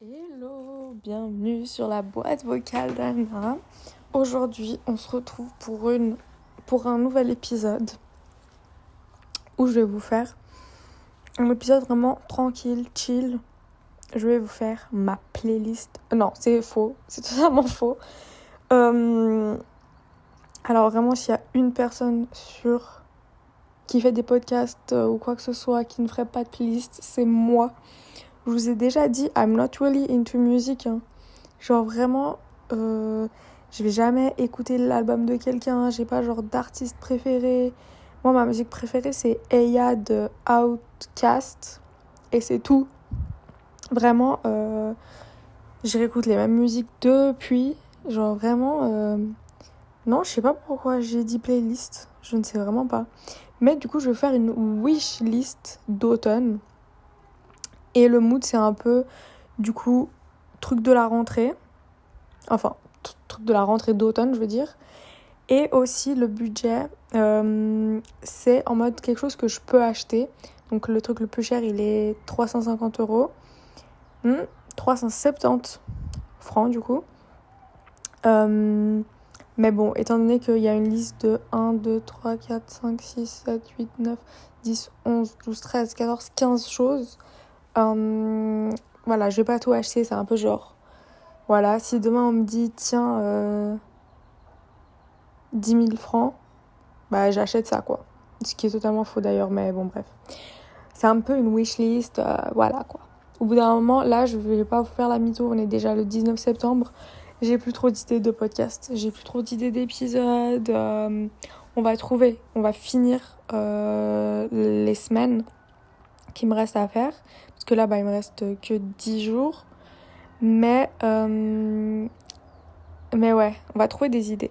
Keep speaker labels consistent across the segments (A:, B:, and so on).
A: Hello, bienvenue sur la boîte vocale d'Anna. Aujourd'hui, on se retrouve pour, une, pour un nouvel épisode où je vais vous faire un épisode vraiment tranquille, chill. Je vais vous faire ma playlist. Non, c'est faux, c'est totalement faux. Euh, alors vraiment, s'il y a une personne sur qui fait des podcasts euh, ou quoi que ce soit qui ne ferait pas de playlist, c'est moi. Je vous ai déjà dit, I'm not really into music. Hein. Genre vraiment, euh, je vais jamais écouter l'album de quelqu'un. J'ai pas genre d'artiste préféré. Moi, ma musique préférée, c'est Eya de Outcast. Et c'est tout. Vraiment, euh, je réécoute les mêmes musiques depuis. Genre vraiment, non, je sais pas pourquoi j'ai dit playlist. Je ne sais vraiment pas. Mais du coup, je vais faire une wish list d'automne. Et le mood, c'est un peu, du coup, truc de la rentrée. Enfin, truc de la rentrée d'automne, je veux dire. Et aussi, le budget, euh, c'est en mode quelque chose que je peux acheter. Donc, le truc le plus cher, il est 350 euros. 370 hmm, francs, du coup. Euh, mais bon, étant donné qu'il y a une liste de 1, 2, 3, 4, 5, 6, 7, 8, 9, 10, 11, 12, 13, 14, 15 choses, euh, voilà, je vais pas tout acheter, c'est un peu genre. Voilà, si demain on me dit, tiens, euh, 10 000 francs, bah j'achète ça quoi. Ce qui est totalement faux d'ailleurs, mais bon, bref. C'est un peu une wishlist, euh, voilà quoi. Au bout d'un moment, là, je vais pas vous faire la mytho, on est déjà le 19 septembre. J'ai plus trop d'idées de podcast, j'ai plus trop d'idées d'épisodes. Euh, on va trouver, on va finir euh, les semaines qui me restent à faire. Parce que là, bah, il me reste que 10 jours. Mais, euh, mais ouais, on va trouver des idées.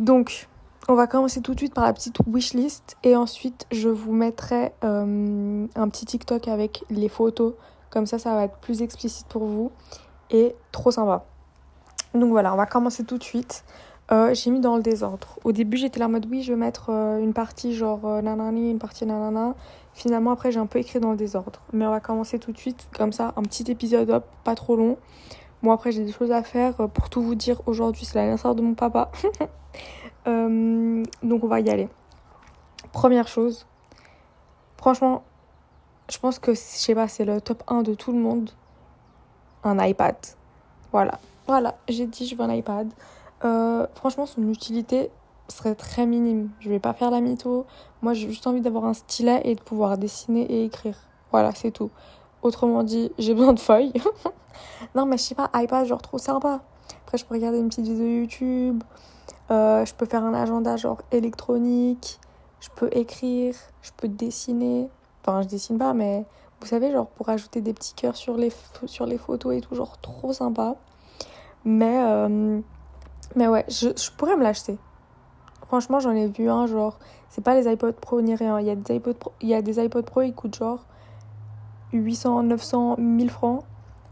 A: Donc, on va commencer tout de suite par la petite wishlist. Et ensuite, je vous mettrai un petit TikTok avec les photos. Comme ça, ça va être plus explicite pour vous. Et trop sympa. Donc voilà, on va commencer tout de suite. Euh, j'ai mis dans le désordre. Au début, j'étais là en mode oui, je vais mettre une partie genre nanani, une partie nanana. Finalement, après, j'ai un peu écrit dans le désordre. Mais on va commencer tout de suite, comme ça, un petit épisode, hop, pas trop long. Moi, après, j'ai des choses à faire. Euh, pour tout vous dire, aujourd'hui, c'est l'anniversaire de mon papa. Euh, donc, on va y aller. Première chose, franchement, je pense que, je sais pas, c'est le top 1 de tout le monde. Un iPad. Voilà. Voilà, j'ai dit, je veux un iPad. Euh, franchement, son utilité, serait très minime. Je vais pas faire la mytho. Moi, j'ai juste envie d'avoir un stylet et de pouvoir dessiner et écrire. Voilà, c'est tout. Autrement dit, j'ai besoin de feuilles. non, mais je sais pas, iPad, genre trop sympa. Après, je peux regarder une petite vidéo YouTube. Euh, je peux faire un agenda genre électronique. Je peux écrire. Je peux dessiner. Enfin, je dessine pas, mais vous savez, genre pour ajouter des petits cœurs sur les, sur les photos et tout, genre trop sympa. Mais, euh, mais ouais, je, pourrais me l'acheter. Franchement, j'en ai vu un, genre, c'est pas les iPod Pro ni rien. Il y a des iPod Pro, il y a des iPod Pro, ils coûtent genre 800, 900, 1000 francs.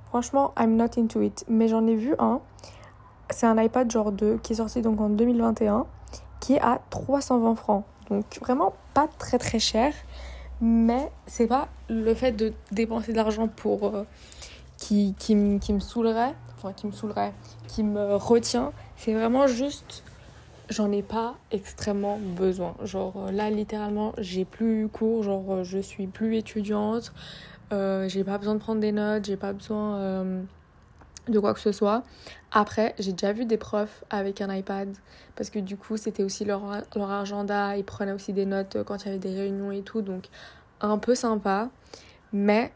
A: Franchement, I'm not into it. Mais j'en ai vu un. C'est un iPad genre 2 qui est sorti donc en 2021 qui est à 320 francs. Donc vraiment pas très très cher. Mais c'est pas le fait de dépenser de l'argent pour. Euh, qui, qui, qui me saoulerait. Enfin, qui me saoulerait. Qui me retient. C'est vraiment juste j'en ai pas extrêmement besoin. Genre euh, là, littéralement, j'ai plus cours, genre euh, je suis plus étudiante, euh, j'ai pas besoin de prendre des notes, j'ai pas besoin de quoi que ce soit. Après, j'ai déjà vu des profs avec un iPad parce que du coup, c'était aussi leur, leur agenda, ils prenaient aussi des notes quand il y avait des réunions et tout, donc un peu sympa. Mais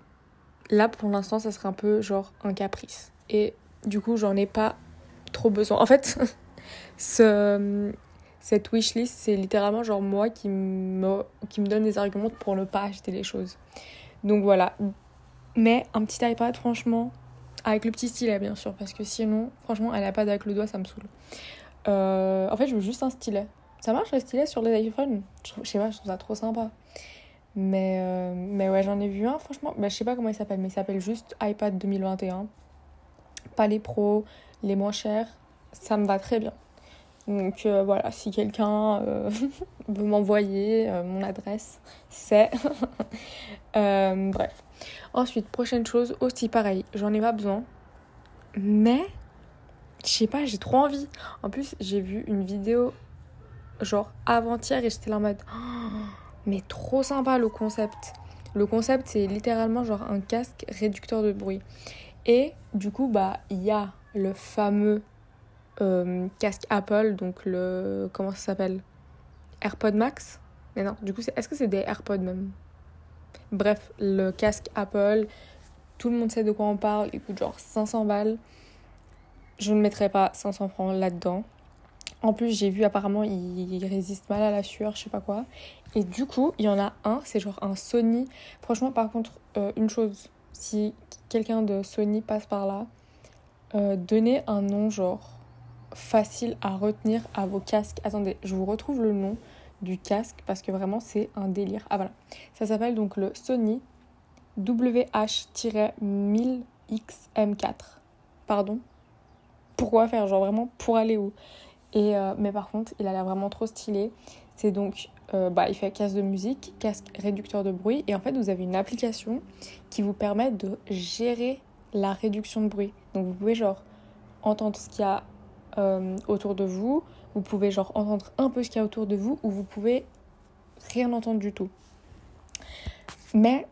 A: là, pour l'instant, ça serait un peu genre un caprice. Et du coup, j'en ai pas trop besoin. En fait, ce, cette wishlist, c'est littéralement genre moi qui me, qui me donne des arguments pour ne pas acheter les choses. Donc voilà. Mais un petit iPad, franchement, avec le petit stylet, bien sûr, parce que sinon, franchement, un iPad avec le doigt, ça me saoule. Euh, en fait, je veux juste un stylet. Ça marche le stylet sur les iPhones? Je, sais pas, je trouve ça trop sympa. Mais, euh, mais ouais, j'en ai vu un, franchement. Bah, je sais pas comment il s'appelle, mais il s'appelle juste iPad 2021. Pas les pros, les moins chers. Ça me va très bien. Donc euh, voilà, si quelqu'un euh, veut m'envoyer mon adresse, c'est. bref. Ensuite, prochaine chose, aussi pareil, j'en ai pas besoin. Mais, je sais pas, j'ai trop envie. En plus, j'ai vu une vidéo genre avant-hier et j'étais là en mode. mais trop sympa le concept. Le concept, c'est littéralement genre un casque réducteur de bruit. Et du coup, bah, il y a le fameux euh, casque Apple, donc le. Comment ça s'appelle? AirPod Max? Mais non, du coup, est-ce que c'est des AirPods même? Bref, le casque Apple, tout le monde sait de quoi on parle, il coûte genre 500 balles. Je ne mettrai pas 500 francs là-dedans. En plus, j'ai vu apparemment, il résiste mal à la sueur, je sais pas quoi. Et du coup, il y en a un, c'est genre un Sony. Franchement, par contre, euh, une chose, si quelqu'un de Sony passe par là, euh, donnez un nom genre facile à retenir à vos casques. Attendez, je vous retrouve le nom du casque parce que vraiment c'est un délire. Ah voilà, ça s'appelle donc le Sony WH-1000XM4. Pardon Pourquoi faire Genre vraiment pour aller où? Euh, Mais par contre, il a l'air vraiment trop stylé. C'est donc, euh, bah, il fait casque de musique, casque réducteur de bruit. Et en fait, vous avez une application qui vous permet de gérer la réduction de bruit. Donc vous pouvez genre entendre ce qu'il y a euh, autour de vous. Vous pouvez genre entendre un peu ce qu'il y a autour de vous ou vous pouvez rien entendre du tout. Mais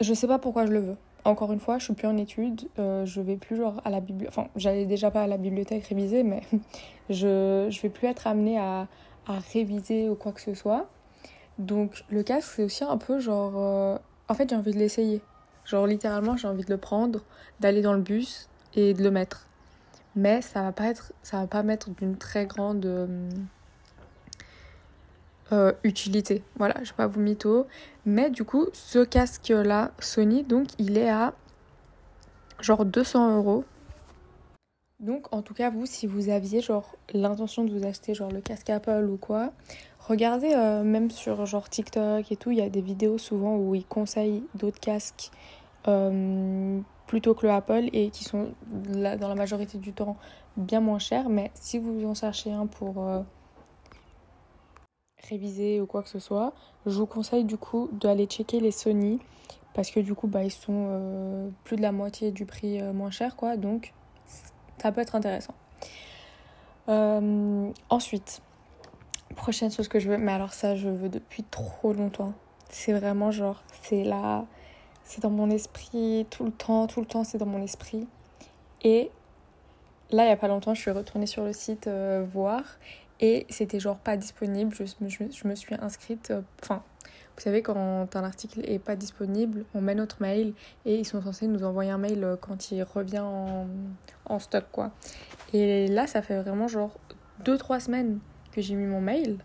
A: je sais pas pourquoi je le veux. Encore une fois, je suis plus en études, euh, je vais plus genre à la bibliothèque. Enfin, j'allais déjà pas à la bibliothèque réviser, mais je, je vais plus être amenée à, à réviser ou quoi que ce soit. Donc le casque, c'est aussi un peu genre... Euh, en fait, j'ai envie de l'essayer. Genre littéralement, j'ai envie de le prendre, d'aller dans le bus et de le mettre. Mais ça va être, ça va pas mettre d'une très grande euh, utilité. Voilà, je vais pas vous mytho. Mais du coup, ce casque-là, Sony, donc il est à genre 200 euros. Donc en tout cas, vous, si vous aviez genre l'intention de vous acheter genre le casque Apple ou quoi, regardez euh, même sur genre TikTok et tout, il y a des vidéos souvent où ils conseillent d'autres casques euh, plutôt que le Apple et qui sont dans la majorité du temps bien moins chers. Mais si vous en cherchez un pour réviser ou quoi que ce soit, je vous conseille du coup d'aller checker les Sony parce que du coup bah, ils sont euh, plus de la moitié du prix moins cher quoi donc ça peut être intéressant. ensuite, prochaine chose que je veux, mais alors ça je veux depuis trop longtemps. C'est vraiment genre, c'est la c'est dans mon esprit tout le temps, tout le temps, c'est dans mon esprit. Et là, il n'y a pas longtemps, je suis retournée sur le site euh, voir et c'était genre pas disponible. Je me, je, me suis inscrite. Euh, enfin, vous savez, quand un article est pas disponible, on met notre mail et ils sont censés nous envoyer un mail euh, quand il revient en, stock, quoi. Et là, ça fait vraiment genre 2-3 semaines que j'ai mis mon mail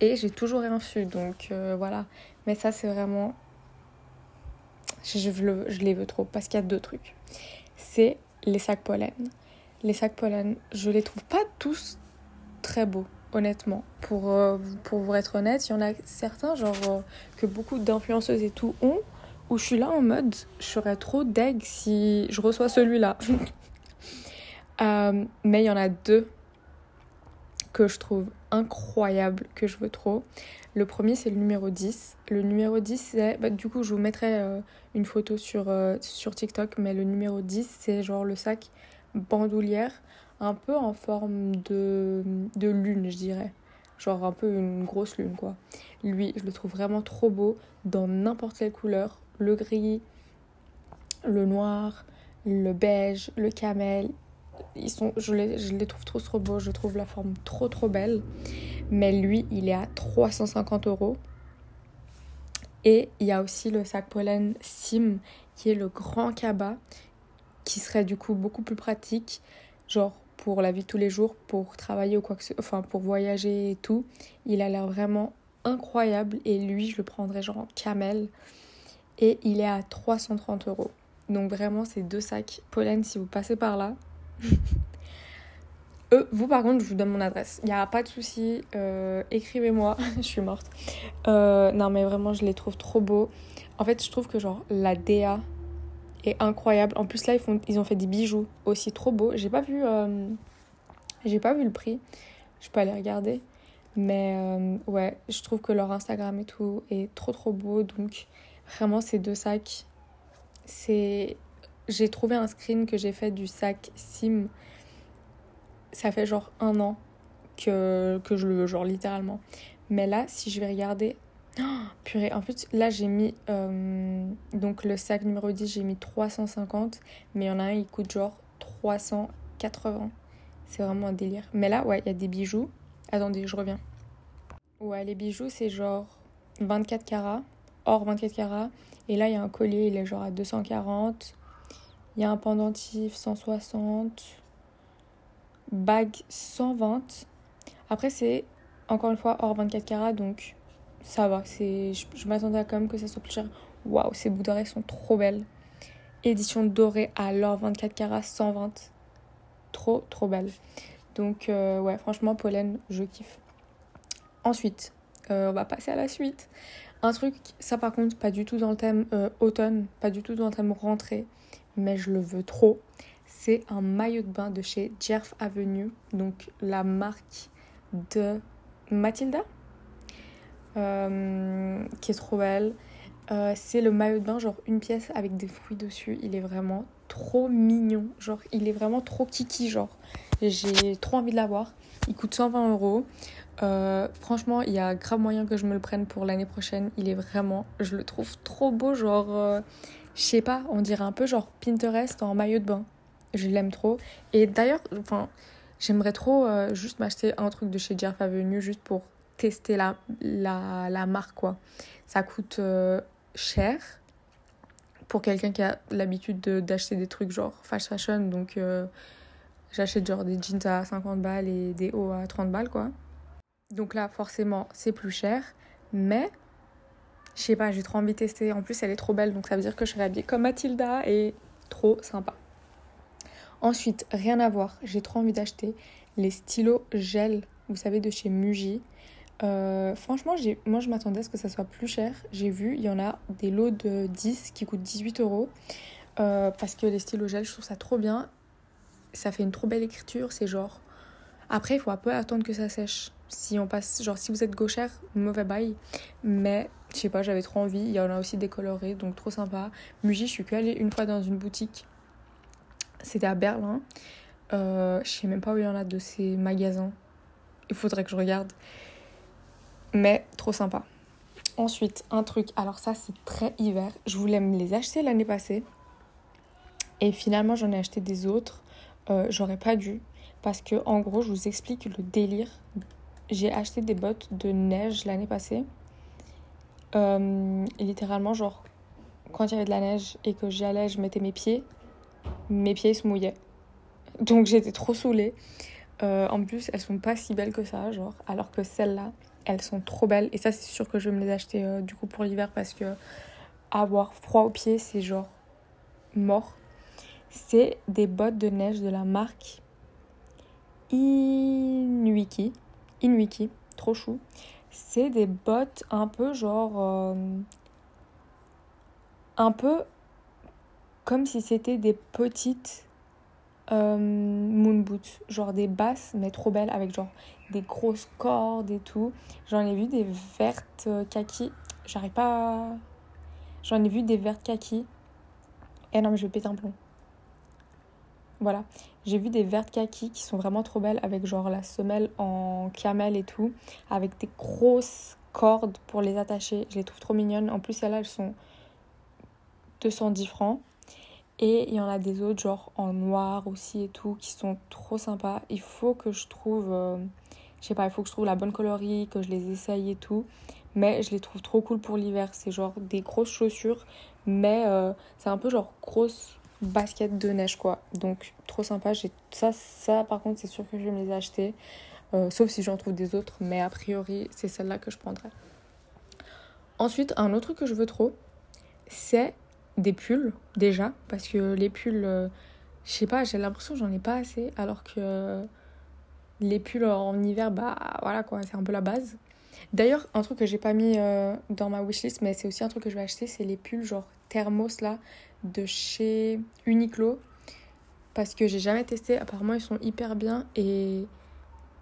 A: et j'ai toujours rien reçu. Donc voilà. Mais ça, c'est vraiment je, je, les veux trop parce qu'il y a deux trucs. C'est les sacs pollen. Les sacs pollen, je les trouve pas tous très beaux, honnêtement. Pour, euh, pour vous être honnête, il y en a certains, genre, euh, que beaucoup d'influenceuses et tout ont, où je suis là en mode, je serais trop deg si je reçois celui-là. Euh, mais il y en a deux que je trouve incroyable, que je veux trop. Le premier, c'est le numéro 10. Le numéro 10, c'est. Bah, du coup, je vous mettrai une photo sur, sur TikTok, mais le numéro 10, c'est genre le sac bandoulière, un peu en forme de, lune, je dirais. Genre un peu une grosse lune, quoi. Lui, je le trouve vraiment trop beau dans n'importe quelle couleur. Le gris, le noir, le beige, le camel, ils sont, je, les, je les trouve trop trop beaux, je trouve la forme trop trop belle. Mais lui, il est à 350 euros. Et il y a aussi le sac pollen Sim, qui est le grand cabas, qui serait du coup beaucoup plus pratique, genre pour la vie de tous les jours, pour travailler ou quoi que ce enfin pour voyager et tout. Il a l'air vraiment incroyable et lui, je le prendrais genre en camel. Et il est à 330 euros. Donc vraiment, ces deux sacs pollen, si vous passez par là, euh, vous, par contre, je vous donne mon adresse. Il n'y a pas de souci. Euh, écrivez-moi. je suis morte. Euh, non, mais vraiment, je les trouve trop beaux. En fait, je trouve que, genre, la DA est incroyable. En plus, là, ils, font, ils ont fait des bijoux aussi trop beaux. J'ai pas vu J'ai pas vu le prix. Je peux aller regarder. Mais euh, ouais, je trouve que leur Instagram et tout est trop trop beau. Donc vraiment ces deux sacs, c'est... J'ai trouvé un screen que j'ai fait du sac Sim. Ça fait genre un an que, que je le veux, genre littéralement. Mais là, si je vais regarder... Oh, purée, en fait, là j'ai mis... Euh, donc le sac numéro 10, j'ai mis 350. Mais il y en a un, il coûte genre 380. C'est vraiment un délire. Mais là, ouais, il y a des bijoux. Attendez, je reviens. Ouais, les bijoux, c'est genre 24 carats, or 24 carats. Et là, il y a un collier, il est genre à 240. Il y a un pendentif 160. Bague 120. Après, c'est encore une fois hors 24 carats, donc ça va. C'est, je, m'attendais quand même que ça soit plus cher. Waouh, ces bouts d'oreilles sont trop belles. Édition dorée à l'or 24 carats 120 trop trop belle. Donc euh, ouais, franchement, pollen, je kiffe. Ensuite, euh, on va passer à la suite. Un truc, ça par contre, pas du tout dans le thème euh, automne, pas du tout dans le thème rentrée, mais je le veux trop. C'est un maillot de bain de chez Jerf Avenue, donc la marque de Mathilda, qui est trop belle. c'est le maillot de bain, genre une pièce avec des fruits dessus. Il est vraiment trop mignon. Genre, il est vraiment trop kiki, genre. J'ai trop envie de l'avoir. Il coûte 120 euros. Euh, franchement, il y a grave moyen que je me le prenne pour l'année prochaine. Il est vraiment, je le trouve trop beau, genre, euh, je sais pas, on dirait un peu genre Pinterest en maillot de bain. Je l'aime trop. Et d'ailleurs, enfin, j'aimerais trop euh, juste m'acheter un truc de chez Jeff Avenue juste pour tester la, la, la marque, quoi. Ça coûte cher, pour quelqu'un qui a l'habitude d'acheter des trucs genre fashion. Donc euh, j'achète genre des jeans à 50 balles et des hauts à 30 balles quoi. Donc là forcément c'est plus cher. Mais je sais pas, j'ai trop envie de tester. En plus elle est trop belle donc ça veut dire que je serai habillée comme Mathilda et trop sympa. Ensuite, rien à voir, j'ai trop envie d'acheter les stylos gel, vous savez, de chez Muji. Euh, franchement, moi je m'attendais à ce que ça soit plus cher. J'ai vu, il y en a des lots de 10 qui coûtent 18 euros. Euh, parce que les stylos gel, je trouve ça trop bien. Ça fait une trop belle écriture. C'est genre. Après, il faut un peu attendre que ça sèche. Si on passe, genre, si vous êtes gauchère, mauvais bail. Mais je sais pas, j'avais trop envie. Il y en a aussi décolorés, donc trop sympa. Muji, je suis que allée une fois dans une boutique. C'était à Berlin. Euh, je sais même pas où il y en a de ces magasins. Il faudrait que je regarde mais trop sympa. Ensuite, un truc, alors ça c'est très hiver, je voulais me les acheter l'année passée et finalement j'en ai acheté des autres, euh, j'aurais pas dû parce que en gros je vous explique le délire. J'ai acheté des bottes de neige l'année passée. Euh, littéralement genre quand il y avait de la neige et que j'y allais, je mettais mes pieds, mes pieds se mouillaient. Donc j'étais trop saoulée. Euh, en plus, elles sont pas si belles que ça, genre, alors que celles-là, elles sont trop belles. Et ça, c'est sûr que je vais me les acheter euh, du coup pour l'hiver parce que avoir froid aux pieds, c'est genre mort. C'est des bottes de neige de la marque Inuiki. Inuiki, trop chou. C'est des bottes un peu genre. Euh, un peu comme si c'était des petites euh, moon boots, genre des basses mais trop belles avec genre des grosses cordes et tout. J'en ai vu des vertes euh, kaki, j'arrive pas. J'en ai vu des vertes kaki. Et eh non, mais je vais péter un plomb. Voilà, j'ai vu des vertes kaki qui sont vraiment trop belles avec genre la semelle en camel et tout, avec des grosses cordes pour les attacher. Je les trouve trop mignonnes. En plus, celles-là, elles sont 210 francs. Et il y en a des autres, genre en noir aussi et tout, qui sont trop sympas. Il faut que je trouve, euh, je sais pas, il faut que je trouve la bonne colorie, que je les essaye et tout. Mais je les trouve trop cool pour l'hiver. C'est genre des grosses chaussures, mais euh, c'est un peu genre grosse basket de neige quoi. Donc trop sympa. Ça, ça par contre, c'est sûr que je vais me les acheter. Euh, sauf si j'en trouve des autres, mais a priori, c'est celle-là que je prendrai. Ensuite, un autre que je veux trop, c'est des pulls déjà parce que les pulls euh, je sais pas j'ai l'impression que j'en ai pas assez alors que les pulls en hiver bah voilà quoi c'est un peu la base d'ailleurs un truc que j'ai pas mis euh, dans ma wishlist mais c'est aussi un truc que je vais acheter c'est les pulls genre thermos là de chez Uniqlo parce que j'ai jamais testé. Apparemment, ils sont hyper bien et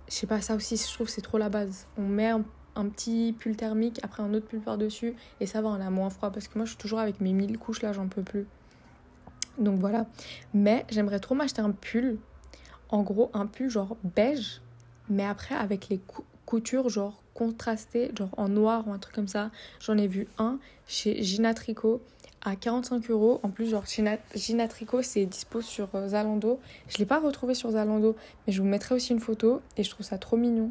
A: je sais pas, ça aussi, je trouve c'est trop la base. On met un, petit pull thermique, après un autre pull par-dessus et ça va, on a moins froid parce que moi, je suis toujours avec mes 1000 couches là, j'en peux plus. Donc voilà. Mais j'aimerais trop m'acheter un pull. En gros, un pull genre beige, mais après avec les coutures genre contrastées, genre en noir ou un truc comme ça. J'en ai vu un chez Gina Tricot à 45 euros. En plus, genre Gina, Tricot, c'est dispo sur euh, Zalando. Je ne l'ai pas retrouvé sur Zalando, mais je vous mettrai aussi une photo et je trouve ça trop mignon.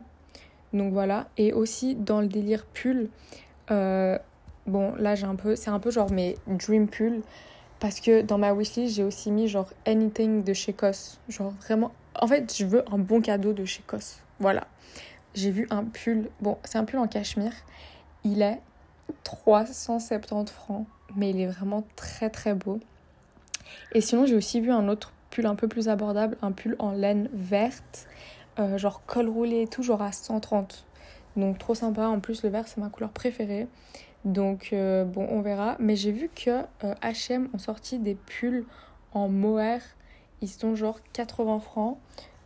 A: Donc voilà. Et aussi dans le délire pull, euh, bon là j'ai un peu, c'est un peu genre mes dream pull. Parce que dans ma wishlist, j'ai aussi mis genre anything de chez Cos. Genre vraiment. En fait, je veux un bon cadeau de chez Cos. Voilà. J'ai vu un pull. Bon, c'est un pull en cachemire. Il est 370 francs. Mais il est vraiment très très beau. Et sinon, j'ai aussi vu un autre pull un peu plus abordable. Un pull en laine verte. Euh, genre col roulé et tout, genre à 130. Donc trop sympa. En plus, le vert, c'est ma couleur préférée. Donc euh, bon, on verra. Mais j'ai vu que HM ont sorti des pulls en mohair. Ils sont genre 80 francs.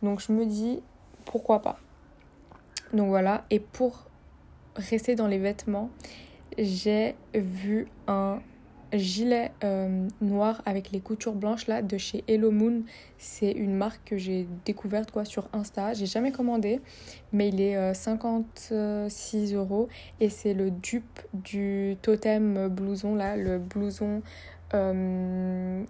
A: Donc je me dis pourquoi pas? Donc voilà. Et pour rester dans les vêtements, j'ai vu un gilet euh, noir avec les coutures blanches là de chez Hello Moon. C'est une marque que j'ai découverte quoi sur Insta. J'ai jamais commandé, mais il est 56 euh, euros et c'est le dupe du totem blouson là, le blouson euh,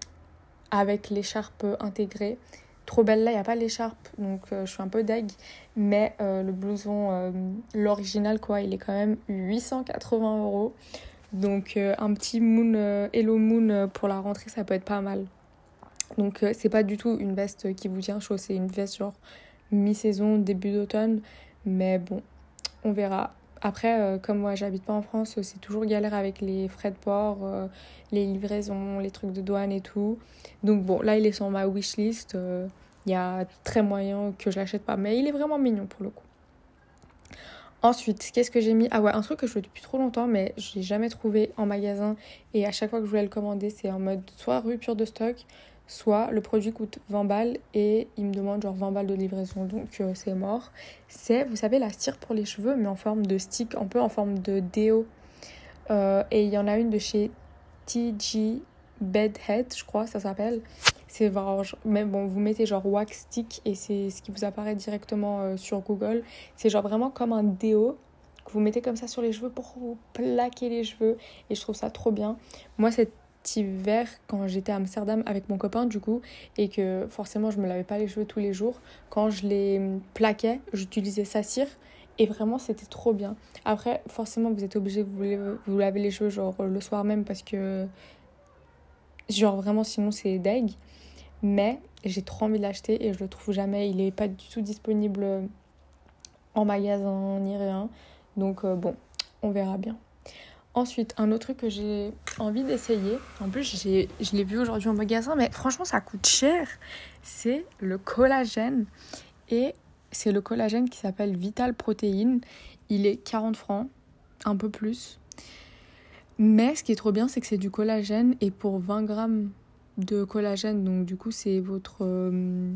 A: avec l'écharpe intégrée. Trop belle là, il n'y a pas l'écharpe, donc je suis un peu deg. Mais le blouson, l'original quoi, il est quand même 880 euros. Donc euh, un petit moon, euh, Hello Moon euh, pour la rentrée, ça peut être pas mal. Donc c'est pas du tout une veste qui vous tient chaud, c'est une veste genre mi-saison, début d'automne. Mais bon, on verra. Après, comme moi j'habite pas en France, c'est toujours galère avec les frais de port, les livraisons, les trucs de douane et tout. Donc bon, là il est sur ma wishlist. Il y a très moyen que je l'achète pas, mais il est vraiment mignon pour le coup. Ensuite, qu'est-ce que j'ai mis? Ah ouais, un truc que je veux depuis trop longtemps, mais je l'ai jamais trouvé en magasin. Et à chaque fois que je voulais le commander, c'est en mode soit rupture de stock, soit le produit coûte 20 balles et il me demande genre 20 balles de livraison. Donc euh, c'est mort. C'est, vous savez, la cire pour les cheveux, mais en forme de stick, un peu en forme de déo. Euh, et il y en a une de chez TG Bedhead, je crois, ça s'appelle. C'est même bon, vous mettez genre wax stick et c'est ce qui vous apparaît directement euh, sur Google. C'est genre vraiment comme un déo que vous mettez comme ça sur les cheveux pour vous plaquer les cheveux et je trouve ça trop bien. Moi cet hiver quand j'étais à Amsterdam avec mon copain du coup et que forcément je me lavais pas les cheveux tous les jours, quand je les plaquais, j'utilisais sa cire et vraiment c'était trop bien. Après forcément vous êtes obligé vous, vous les cheveux genre le soir même parce que genre vraiment sinon c'est deg. Mais j'ai trop envie de l'acheter et je le trouve jamais. Il n'est pas du tout disponible en magasin ni rien. Donc euh, bon, on verra bien. Ensuite, un autre truc que j'ai envie d'essayer, en plus je l'ai vu aujourd'hui en magasin, mais franchement ça coûte cher, c'est le collagène. Et c'est le collagène qui s'appelle Vital Protein. Il est 40 francs, un peu plus. Mais ce qui est trop bien, c'est que c'est du collagène et pour 20 grammes de collagène, donc du coup c'est votre, euh,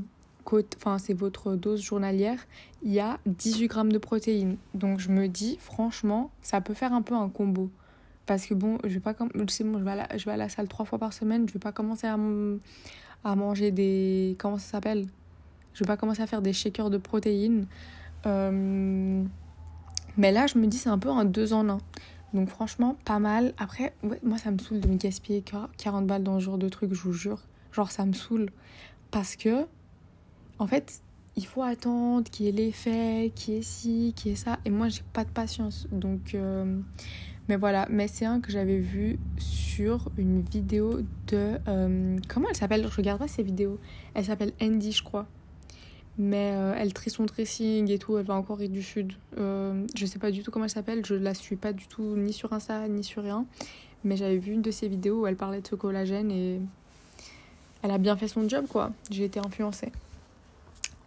A: enfin, c'est votre dose journalière, il y a 18 grammes de protéines. Donc je me dis franchement, ça peut faire un peu un combo. Parce que bon, je vais pas bon, je vais, à la, je vais à la salle trois fois par semaine, je vais pas commencer à, à manger des comment ça s'appelle? Je vais pas commencer à faire des shakers de protéines. Mais là, je me dis c'est un peu un deux en un. Donc franchement, pas mal. Après, moi, ça me saoule de me gaspiller 40 balles dans ce genre de truc, je vous jure. Genre, ça me saoule. Parce que, en fait, il faut attendre qu'il y ait l'effet, qu'il y ait ci, qu'il y ait ça. Et moi, j'ai pas de patience. Donc, euh, mais voilà. Mais c'est un que j'avais vu sur une vidéo de... Euh, comment elle s'appelle? Je regarderai ces vidéos. Elle s'appelle Andy, je crois. Mais euh, elle trie son dressing et tout, elle va en Corée du Sud. Euh, je sais pas du tout comment elle s'appelle, je la suis pas du tout ni sur Insta ni sur rien. Mais j'avais vu une de ses vidéos où elle parlait de ce collagène et elle a bien fait son job quoi. J'ai été influencée.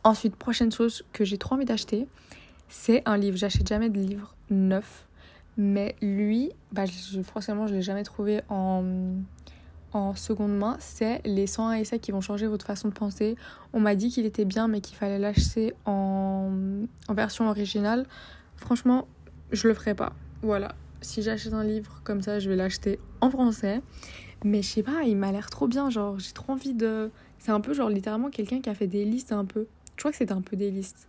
A: Ensuite, prochaine chose que j'ai trop envie d'acheter, c'est un livre. J'achète jamais de livres neufs. Mais lui, bah, je, forcément, je l'ai jamais trouvé en, en seconde main, c'est les 101 essais qui vont changer votre façon de penser. On m'a dit qu'il était bien, mais qu'il fallait l'acheter en, en version originale. Franchement, je le ferai pas. Voilà. Si j'achète un livre comme ça, je vais l'acheter en français. Mais je sais pas, il m'a l'air trop bien. Genre, j'ai trop envie de. C'est un peu genre littéralement quelqu'un qui a fait des listes un peu. Je crois que c'était un peu des listes.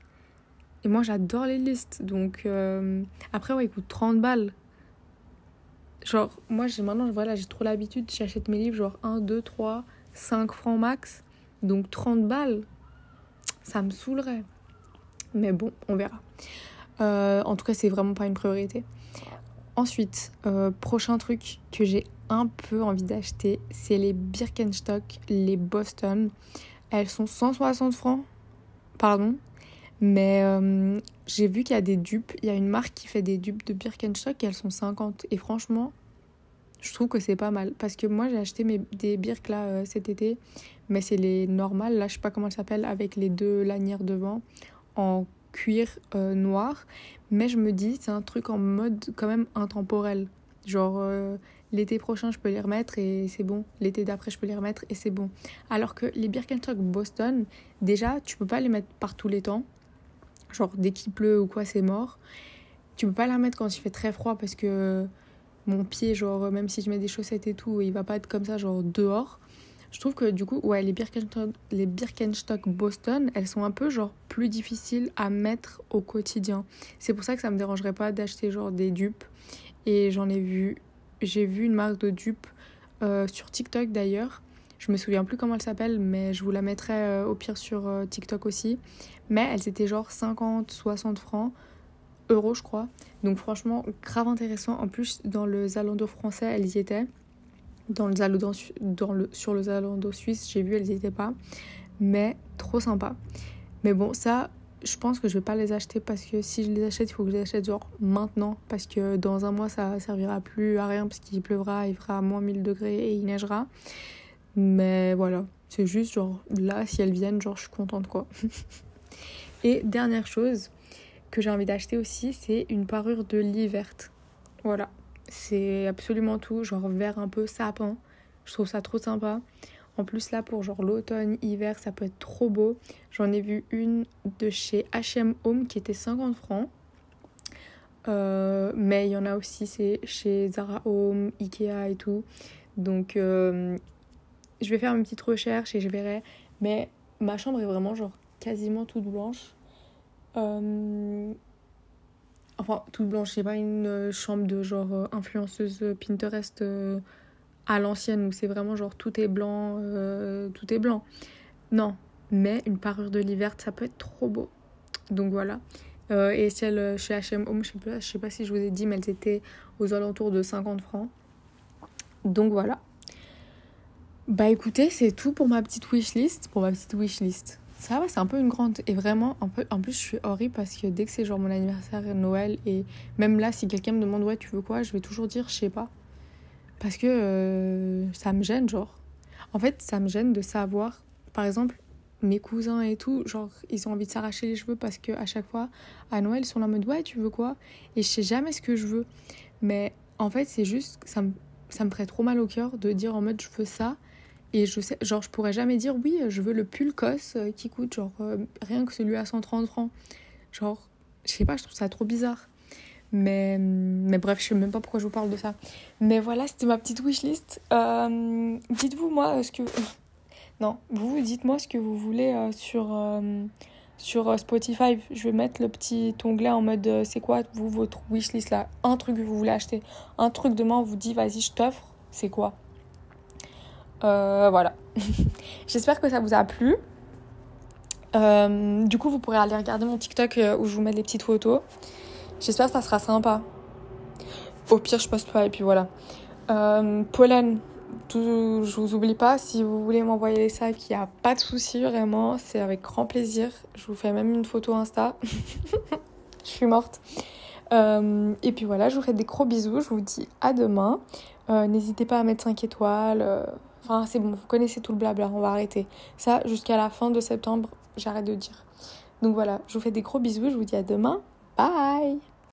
A: Et moi, j'adore les listes. Donc, euh, après, ouais, il coûte 30 balles. Genre, moi, j'ai maintenant, voilà, j'ai trop l'habitude, j'achète mes livres, genre 1, 2, 3, 5 francs max. Donc, 30 balles, ça me saoulerait. Mais bon, on verra. Euh, en tout cas, c'est vraiment pas une priorité. Ensuite, euh, prochain truc que j'ai un peu envie d'acheter, c'est les Birkenstock, les Boston. Elles sont 160 francs, pardon. Mais euh, j'ai vu qu'il y a des dupes. Il y a une marque qui fait des dupes de Birkenstock et elles sont 50. Et franchement, je trouve que c'est pas mal. Parce que moi, j'ai acheté mes, des Birk là euh, cet été. Mais c'est les normales. Là, je sais pas comment elles s'appellent. Avec les deux lanières devant. En cuir euh, noir. Mais je me dis, c'est un truc en mode quand même intemporel. Genre, l'été prochain, je peux les remettre et c'est bon. L'été d'après, je peux les remettre et c'est bon. Alors que les Birkenstock Boston, déjà, tu peux pas les mettre par tous les temps. Genre, dès qu'il pleut ou quoi, c'est mort. Tu peux pas la mettre quand il fait très froid parce que mon pied, genre, même si je mets des chaussettes et tout, il va pas être comme ça, genre, dehors. Je trouve que du coup, ouais, les Birkenstock, les Birkenstock Boston, elles sont un peu, genre, plus difficiles à mettre au quotidien. C'est pour ça que ça me dérangerait pas d'acheter, genre, des dupes. Et j'en ai vu, j'ai vu une marque de dupes euh, sur TikTok d'ailleurs. Je me souviens plus comment elle s'appelle, mais je vous la mettrai euh, au pire sur euh, TikTok aussi. Mais elles étaient genre 50, 60 francs, euros je crois. Donc franchement, grave intéressant. En plus, dans le Zalando français, elles y étaient. Dans le Zalando, sur le Zalando suisse, j'ai vu, elles y étaient pas. Mais trop sympa. Mais bon, ça, je pense que je vais pas les acheter parce que si je les achète, il faut que je les achète genre maintenant. Parce que dans un mois, ça servira plus à rien parce qu'il pleuvra, il fera moins 1000 degrés et il neigera. Mais voilà, c'est juste genre là, si elles viennent, genre je suis contente quoi. Et dernière chose que j'ai envie d'acheter aussi, c'est une parure de lit verte. Voilà, c'est absolument tout, genre vert un peu sapin. Je trouve ça trop sympa. En plus là pour genre l'automne, hiver, ça peut être trop beau. J'en ai vu une de chez H&M Home qui était 50 francs. Euh, mais il y en a aussi c'est chez Zara Home, Ikea et tout. Donc euh, je vais faire une petite recherche et je verrai. Mais ma chambre est vraiment genre quasiment toute blanche. Euh, enfin, toute blanche, c'est pas une euh, chambre de genre euh, influenceuse Pinterest à l'ancienne où c'est vraiment genre tout est blanc, tout est blanc. Non, mais une parure de l'hiver, ça peut être trop beau. Donc voilà. et celle chez H&M Home, je sais, pas, je sais pas si je vous ai dit, mais elles étaient aux alentours de 50 francs. Donc voilà. Bah écoutez, c'est tout pour ma petite wishlist. Pour ma petite wishlist. Ça va, c'est un peu une grande. Et vraiment, en plus, je suis horrible parce que dès que c'est genre mon anniversaire, Noël, et même là, si quelqu'un me demande, ouais, tu veux quoi, je vais toujours dire, je sais pas. Parce que euh, ça me gêne, genre. En fait, ça me gêne de savoir, par exemple, mes cousins et tout, genre, ils ont envie de s'arracher les cheveux parce que à chaque fois, à Noël, ils sont là en mode, ouais, tu veux quoi? Et je sais jamais ce que je veux. Mais en fait, c'est juste, ça me, ça me ferait trop mal au cœur de dire en mode, je veux ça. Et je sais, genre, je pourrais jamais dire oui, je veux le pull COS euh, qui coûte genre euh, rien que celui à 130 francs. Genre, je sais pas, je trouve ça trop bizarre. Mais, mais bref, je sais même pas pourquoi je vous parle de ça. Mais voilà, c'était ma petite wishlist. Euh, dites-vous, moi, ce que. Non, vous, dites-moi ce que vous voulez sur, sur Spotify. Je vais mettre le petit onglet en mode c'est quoi, vous, votre wishlist là Un truc que vous voulez acheter. Un truc demain, on vous dit vas-y, je t'offre. C'est quoi? Euh, voilà. J'espère que ça vous a plu. Euh, du coup, vous pourrez aller regarder mon TikTok euh, où je vous mets des petites photos. J'espère que ça sera sympa. Au pire, je poste pas et puis voilà. pollen, tout, je vous oublie pas. Si vous voulez m'envoyer les sacs, il n'y a pas de souci, vraiment. C'est avec grand plaisir. Je vous fais même une photo Insta. je suis morte. et puis voilà, je vous fais des gros bisous. Je vous dis à demain. N'hésitez pas à mettre 5 étoiles. Enfin, c'est bon, vous connaissez tout le blabla, on va arrêter. Ça, jusqu'à la fin de septembre, j'arrête de dire. Donc voilà, je vous fais des gros bisous, je vous dis à demain. Bye